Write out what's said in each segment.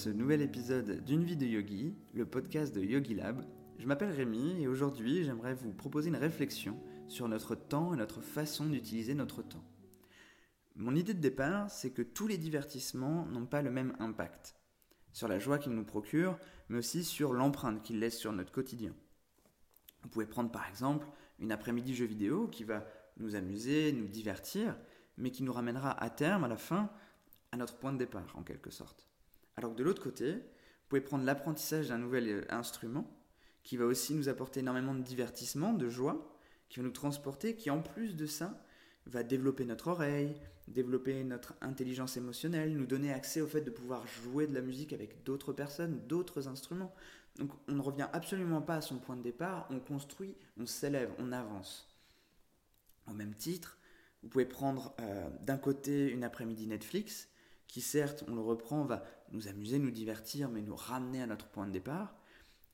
ce nouvel épisode d'une vie de yogi, le podcast de Yogi Lab. Je m'appelle Rémi et aujourd'hui j'aimerais vous proposer une réflexion sur notre temps et notre façon d'utiliser notre temps. Mon idée de départ, c'est que tous les divertissements n'ont pas le même impact sur la joie qu'ils nous procurent, mais aussi sur l'empreinte qu'ils laissent sur notre quotidien. Vous pouvez prendre par exemple une après-midi jeu vidéo qui va nous amuser, nous divertir, mais qui nous ramènera à terme, à la fin, à notre point de départ en quelque sorte. Alors que de l'autre côté, vous pouvez prendre l'apprentissage d'un nouvel euh, instrument qui va aussi nous apporter énormément de divertissement, de joie, qui va nous transporter, qui en plus de ça va développer notre oreille, développer notre intelligence émotionnelle, nous donner accès au fait de pouvoir jouer de la musique avec d'autres personnes, d'autres instruments. Donc on ne revient absolument pas à son point de départ, on construit, on s'élève, on avance. Au même titre, vous pouvez prendre euh, d'un côté une après-midi Netflix, qui certes, on le reprend, va nous amuser, nous divertir, mais nous ramener à notre point de départ,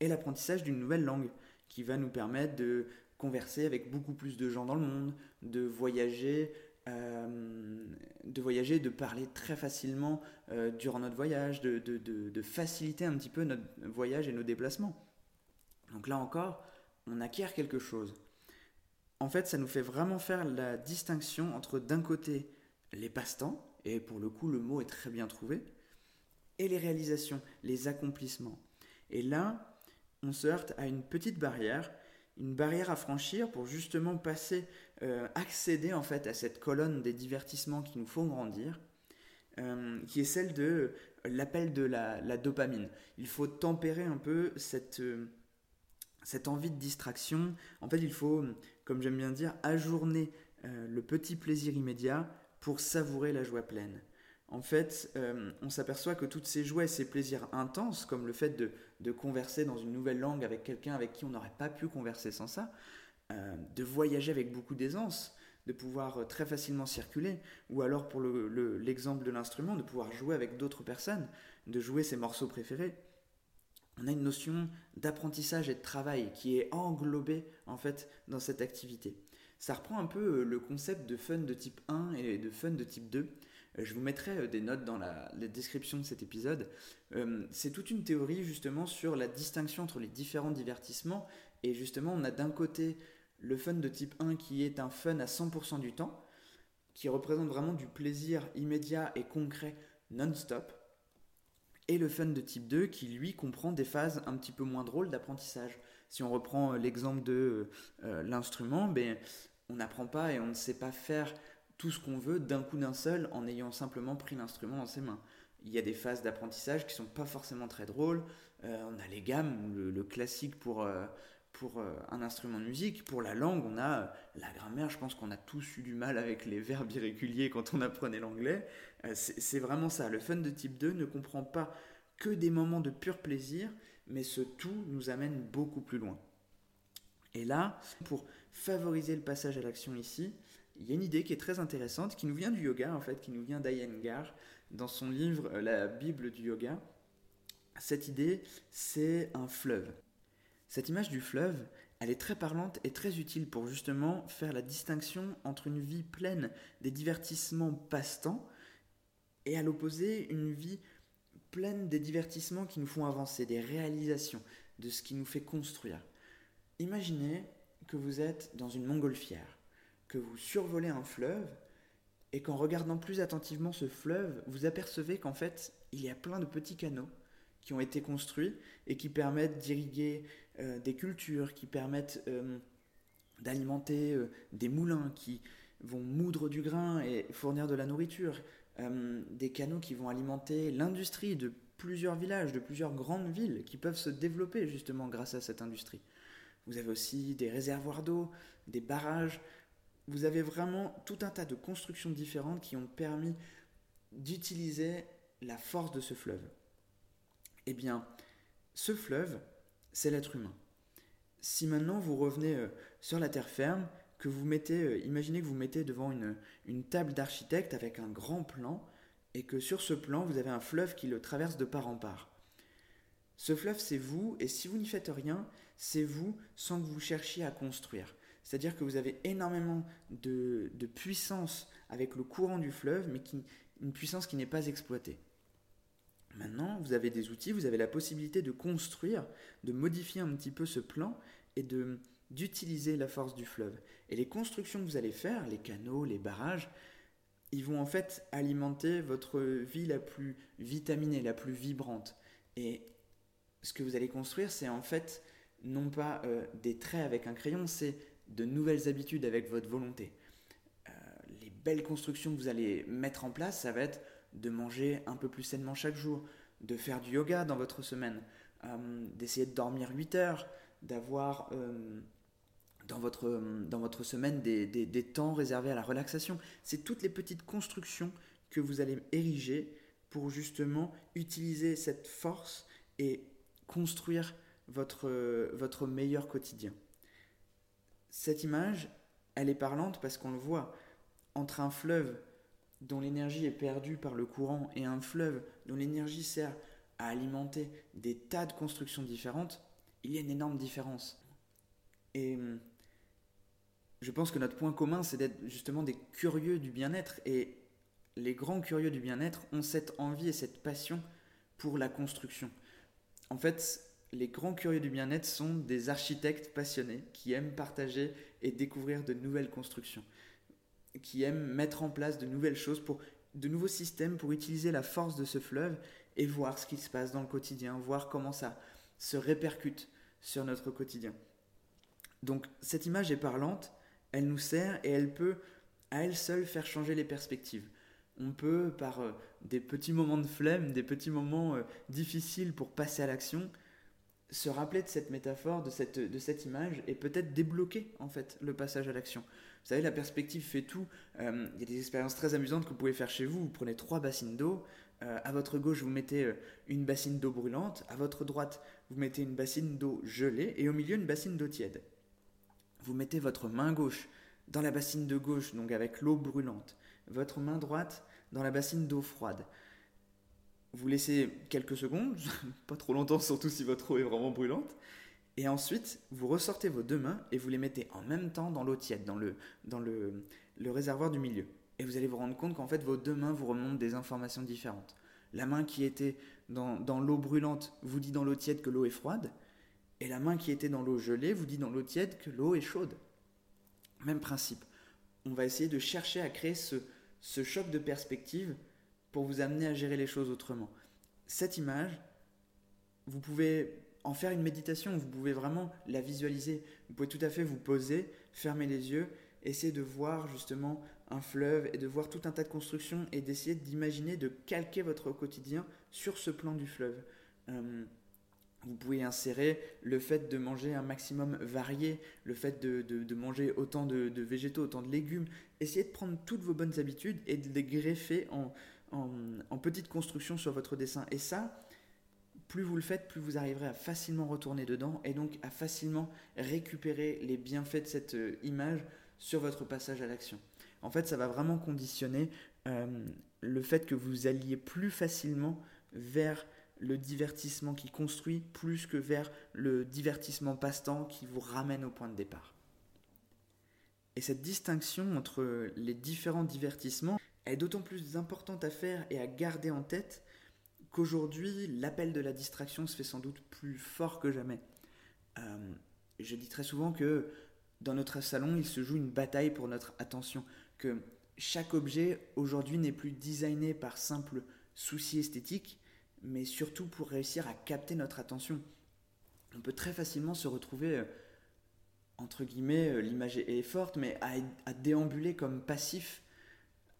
et l'apprentissage d'une nouvelle langue, qui va nous permettre de converser avec beaucoup plus de gens dans le monde, de voyager, euh, de voyager, de parler très facilement euh, durant notre voyage, de, de, de, faciliter un petit peu notre voyage et nos déplacements. Donc là encore, on acquiert quelque chose. En fait, ça nous fait vraiment faire la distinction entre d'un côté les passe-temps, et pour le coup le mot est très bien trouvé, et les réalisations, les accomplissements. Et là, on se heurte à une petite barrière une barrière à franchir pour justement passer, euh, accéder en fait à cette colonne des divertissements qui nous font grandir, euh, qui est celle de euh, l'appel de la, dopamine. Il faut tempérer un peu cette, cette envie de distraction. En fait, il faut, comme j'aime bien dire, ajourner le petit plaisir immédiat pour savourer la joie pleine en fait, euh, on s'aperçoit que toutes ces joies et ces plaisirs intenses, comme le fait de, converser dans une nouvelle langue avec quelqu'un avec qui on n'aurait pas pu converser sans ça, euh, de voyager avec beaucoup d'aisance, de pouvoir euh, très facilement circuler, ou alors pour l'exemple de l'instrument, de pouvoir jouer avec d'autres personnes, de jouer ses morceaux préférés. On a une notion d'apprentissage et de travail qui est englobée en fait dans cette activité. Ça reprend un peu le concept de fun de type 1 et de fun de type 2 euh, je vous mettrai euh, des notes dans la, description de cet épisode. Euh, c'est toute une théorie justement sur la distinction entre les différents divertissements. Et justement, on a d'un côté le fun de type 1 qui est un fun à 100% du temps, qui représente vraiment du plaisir immédiat et concret non-stop. Et le fun de type 2 qui lui comprend des phases un petit peu moins drôles d'apprentissage. Si on reprend l'exemple de l'instrument, ben, on n'apprend pas et on ne sait pas faire tout ce qu'on veut d'un coup d'un seul en ayant simplement pris l'instrument dans ses mains. Il y a des phases d'apprentissage qui sont pas forcément très drôles. Euh, on a les gammes, le, classique pour, euh, pour euh, un instrument de musique. Pour la langue, on a la grammaire. Je pense qu'on a tous eu du mal avec les verbes irréguliers quand on apprenait l'anglais. c'est vraiment ça. Le fun de type 2 ne comprend pas que des moments de pur plaisir, mais ce tout nous amène beaucoup plus loin. Et là, pour favoriser le passage à l'action ici, il y a une idée qui est très intéressante, qui nous vient du yoga, en fait, qui nous vient d'Ayengar, dans son livre euh, La Bible du yoga. Cette idée, c'est un fleuve. Cette image du fleuve, elle est très parlante et très utile pour justement faire la distinction entre une vie pleine des divertissements passe-temps et à l'opposé, une vie pleine des divertissements qui nous font avancer, des réalisations, de ce qui nous fait construire. Imaginez que vous êtes dans une montgolfière que vous survolez un fleuve et qu'en regardant plus attentivement ce fleuve, vous apercevez qu'en fait, il y a plein de petits canaux qui ont été construits et qui permettent d'irriguer euh, des cultures, qui permettent euh, d'alimenter euh, des moulins qui vont moudre du grain et fournir de la nourriture, des canaux qui vont alimenter l'industrie de plusieurs villages, de plusieurs grandes villes qui peuvent se développer justement grâce à cette industrie. Vous avez aussi des réservoirs d'eau, des barrages, vous avez vraiment tout un tas de constructions différentes qui ont permis d'utiliser la force de ce fleuve. Eh bien, ce fleuve, c'est l'être humain. Si maintenant vous revenez euh, sur la terre ferme, que vous mettez, euh, imaginez que vous mettez devant une, une table d'architecte avec un grand plan, et que sur ce plan, vous avez un fleuve qui le traverse de part en part. Ce fleuve, c'est vous, et si vous n'y faites rien, c'est vous sans que vous cherchiez à construire. C'est-à-dire que vous avez énormément de, puissance avec le courant du fleuve, mais qui, une puissance qui n'est pas exploitée. Maintenant, vous avez des outils, vous avez la possibilité de construire, de modifier un petit peu ce plan et de d'utiliser la force du fleuve. Et les constructions que vous allez faire, les canaux, les barrages, ils vont en fait alimenter votre vie la plus vitaminée, la plus vibrante. Et ce que vous allez construire, c'est en fait non pas euh, des traits avec un crayon, c'est de nouvelles habitudes avec votre volonté. Euh, les belles constructions que vous allez mettre en place, ça va être de manger un peu plus sainement chaque jour, de faire du yoga dans votre semaine, euh, d'essayer de dormir 8 heures, d'avoir dans, votre, dans votre semaine des, des temps réservés à la relaxation. C'est toutes les petites constructions que vous allez ériger pour justement utiliser cette force et construire votre, meilleur quotidien. Cette image, elle est parlante parce qu'on le voit entre un fleuve dont l'énergie est perdue par le courant et un fleuve dont l'énergie sert à alimenter des tas de constructions différentes, il y a une énorme différence. Et hum, je pense que notre point commun, c'est d'être justement des curieux du bien-être. Et les grands curieux du bien-être ont cette envie et cette passion pour la construction. En fait, les grands curieux du bien-être sont des architectes passionnés qui aiment partager et découvrir de nouvelles constructions, qui aiment mettre en place de nouvelles choses pour de nouveaux systèmes pour utiliser la force de ce fleuve et voir ce qui se passe dans le quotidien, voir comment ça se répercute sur notre quotidien. Donc cette image est parlante, elle nous sert et elle peut à elle seule faire changer les perspectives. On peut, par euh, des petits moments de flemme, des petits moments euh, difficiles pour passer à l'action, se rappeler de cette métaphore, de cette, de cette image, et peut-être débloquer en fait le passage à l'action. Vous savez, la perspective fait tout. Euh, il y a des expériences très amusantes que vous pouvez faire chez vous. Vous prenez trois bassines d'eau. À votre gauche, vous mettez une bassine d'eau brûlante. À votre droite, vous mettez une bassine d'eau gelée. Et au milieu, une bassine d'eau tiède. Vous mettez votre main gauche dans la bassine de gauche, donc avec l'eau brûlante. Votre main droite dans la bassine d'eau froide vous laissez quelques secondes, pas trop longtemps, surtout si votre eau est vraiment brûlante. Et ensuite, vous ressortez vos deux mains et vous les mettez en même temps dans l'eau tiède, dans, le, dans le, le, réservoir du milieu. Et vous allez vous rendre compte qu'en fait, vos deux mains vous remontent des informations différentes. La main qui était dans, dans l'eau brûlante vous dit dans l'eau tiède que l'eau est froide. Et la main qui était dans l'eau gelée vous dit dans l'eau tiède que l'eau est chaude. Même principe. On va essayer de chercher à créer ce, ce choc de perspective pour vous amener à gérer les choses autrement. Cette image, vous pouvez en faire une méditation, vous pouvez vraiment la visualiser. Vous pouvez tout à fait vous poser, fermer les yeux, essayer de voir justement un fleuve et de voir tout un tas de constructions et d'essayer d'imaginer, de calquer votre quotidien sur ce plan du fleuve. Euh, vous pouvez insérer le fait de manger un maximum varié, le fait de, manger autant de, végétaux, autant de légumes. Essayez de prendre toutes vos bonnes habitudes et de les greffer en, en, petite construction sur votre dessin. Et ça, plus vous le faites, plus vous arriverez à facilement retourner dedans et donc à facilement récupérer les bienfaits de cette euh, image sur votre passage à l'action. En fait, ça va vraiment conditionner euh, le fait que vous alliez plus facilement vers le divertissement qui construit plus que vers le divertissement passe-temps qui vous ramène au point de départ. Et cette distinction entre les différents divertissements, est d'autant plus importante à faire et à garder en tête qu'aujourd'hui, l'appel de la distraction se fait sans doute plus fort que jamais. Euh, je dis très souvent que dans notre salon, il se joue une bataille pour notre attention, que chaque objet aujourd'hui n'est plus designé par simple souci esthétique, mais surtout pour réussir à capter notre attention. On peut très facilement se retrouver, euh, entre guillemets, euh, l'image est forte, mais à déambuler comme passif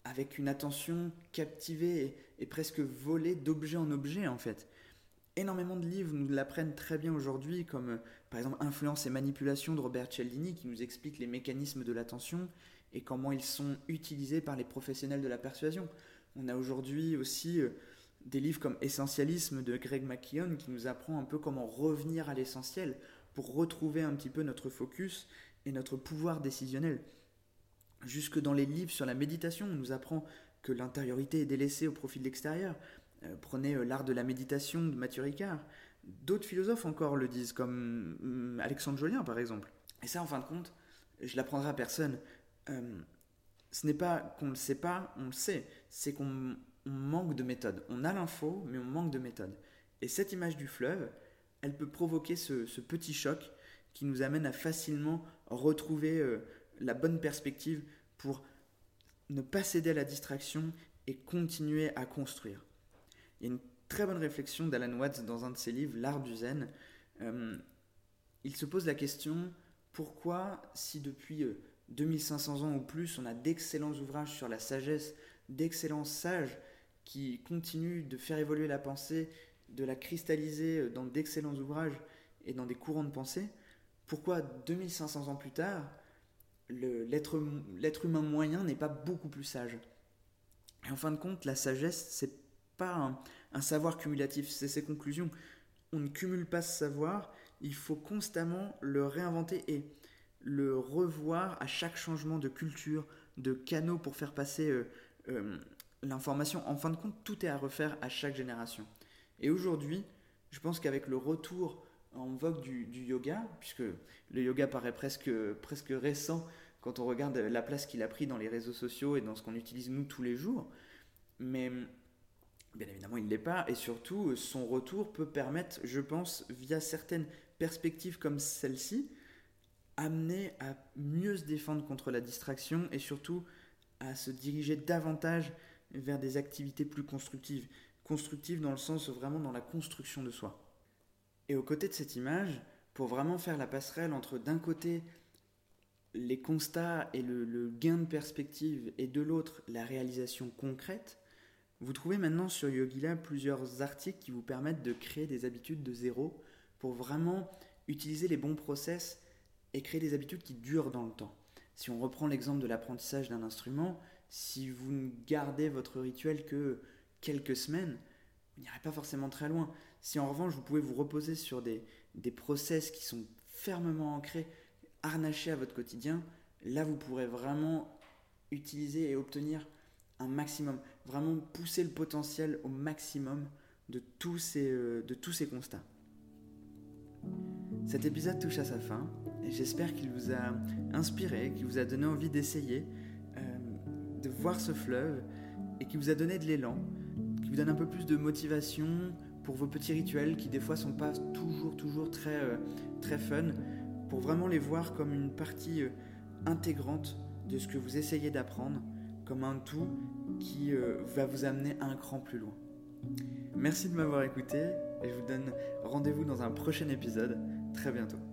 avec une attention captivée et, presque volée d'objet en objet en fait. Énormément de livres nous l'apprennent très bien aujourd'hui, comme euh, par exemple Influence et manipulation de Robert Cialdini qui nous explique les mécanismes de l'attention et comment ils sont utilisés par les professionnels de la persuasion. On a aujourd'hui aussi des livres comme Essentialisme de Greg McKeown qui nous apprend un peu comment revenir à l'essentiel pour retrouver un petit peu notre focus et notre pouvoir décisionnel. Jusque dans les livres sur la méditation, on nous apprend que l'intériorité est délaissée au profit de l'extérieur. Euh, prenez euh, l'art de la méditation de Mathieu Ricard. D'autres philosophes encore le disent, comme hum, Alexandre Jolien par exemple. Et ça, en fin de compte, je l'apprendrai à personne. Euh, ce n'est pas qu'on ne le sait pas, on le sait. C'est qu'on on manque de méthode. On a l'info, mais on manque de méthode. Et cette image du fleuve, elle peut provoquer ce, petit choc qui nous amène à facilement retrouver euh, la bonne perspective pour ne pas céder à la distraction et continuer à construire. Il y a une très bonne réflexion d'Alan Watts dans un de ses livres, L'art du zen. Euh, il se pose la question pourquoi, si depuis 2500 euh, ans ou plus, on a d'excellents ouvrages sur la sagesse, d'excellents sages qui continuent de faire évoluer la pensée, de la cristalliser euh, dans d'excellents ouvrages et dans des courants de pensée, pourquoi 2500 ans plus tard, l'être humain moyen n'est pas beaucoup plus sage? Et en fin de compte, la sagesse, c'est pas un, un savoir cumulatif, c'est ses conclusions. On ne cumule pas ce savoir, il faut constamment le réinventer et le revoir à chaque changement de culture, de canaux pour faire passer euh, euh, l'information. En fin de compte, tout est à refaire à chaque génération. Et aujourd'hui, je pense qu'avec le retour en vogue du, yoga, puisque le yoga paraît presque, presque récent quand on regarde la place qu'il a pris dans les réseaux sociaux et dans ce qu'on utilise nous tous les jours, mais bien évidemment il ne l'est pas, et surtout son retour peut permettre, je pense, via certaines perspectives comme celle-ci, amener à mieux se défendre contre la distraction et surtout à se diriger davantage vers des activités plus constructives. Constructives dans le sens vraiment dans la construction de soi. Et aux côtés de cette image, pour vraiment faire la passerelle entre d'un côté les constats et le, le gain de perspective et de l'autre la réalisation concrète, vous trouvez maintenant sur Yogila plusieurs articles qui vous permettent de créer des habitudes de zéro pour vraiment utiliser les bons process et créer des habitudes qui durent dans le temps. Si on reprend l'exemple de l'apprentissage d'un instrument, si vous ne gardez votre rituel que quelques semaines, vous n'irez pas forcément très loin. Si en revanche vous pouvez vous reposer sur des, des process qui sont fermement ancrés, harnachés à votre quotidien, là vous pourrez vraiment utiliser et obtenir un maximum, vraiment pousser le potentiel au maximum de tous ces, euh, de tous ces constats. Cet épisode touche à sa fin et j'espère qu'il vous a inspiré, qu'il vous a donné envie d'essayer, de voir ce fleuve et qui vous a donné de l'élan, qui vous donne un peu plus de motivation pour vos petits rituels qui des fois sont pas toujours toujours très euh, très fun, pour vraiment les voir comme une partie euh, intégrante de ce que vous essayez d'apprendre, comme un tout qui va vous amener un cran plus loin. Merci de m'avoir écouté et je vous donne rendez-vous dans un prochain épisode très bientôt.